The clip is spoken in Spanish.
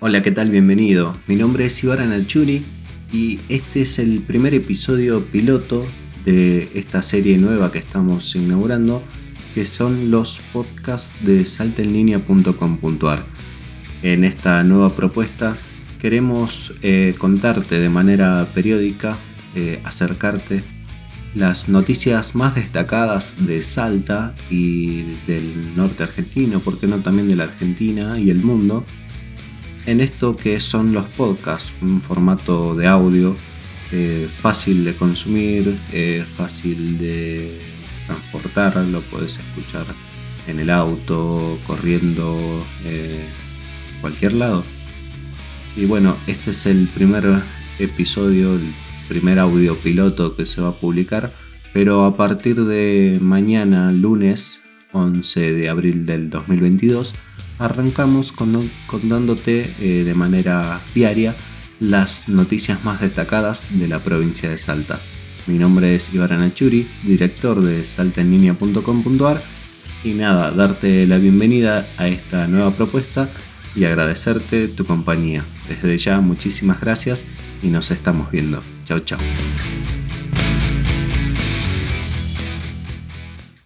Hola, ¿qué tal? Bienvenido. Mi nombre es Ibarra Nachuri y este es el primer episodio piloto de esta serie nueva que estamos inaugurando, que son los podcasts de saltenlinea.com.ar. En esta nueva propuesta queremos eh, contarte de manera periódica, eh, acercarte las noticias más destacadas de Salta y del norte argentino, porque no también de la Argentina y el mundo, en esto que son los podcasts, un formato de audio eh, fácil de consumir, eh, fácil de transportar, lo puedes escuchar en el auto, corriendo, eh, cualquier lado. Y bueno, este es el primer episodio, el primer audio piloto que se va a publicar, pero a partir de mañana, lunes 11 de abril del 2022, arrancamos contándote eh, de manera diaria las noticias más destacadas de la provincia de Salta. Mi nombre es Ibarra Nachuri, director de saltaenlinea.com.ar y nada, darte la bienvenida a esta nueva propuesta y agradecerte tu compañía. Desde ya muchísimas gracias y nos estamos viendo. Chao, chao.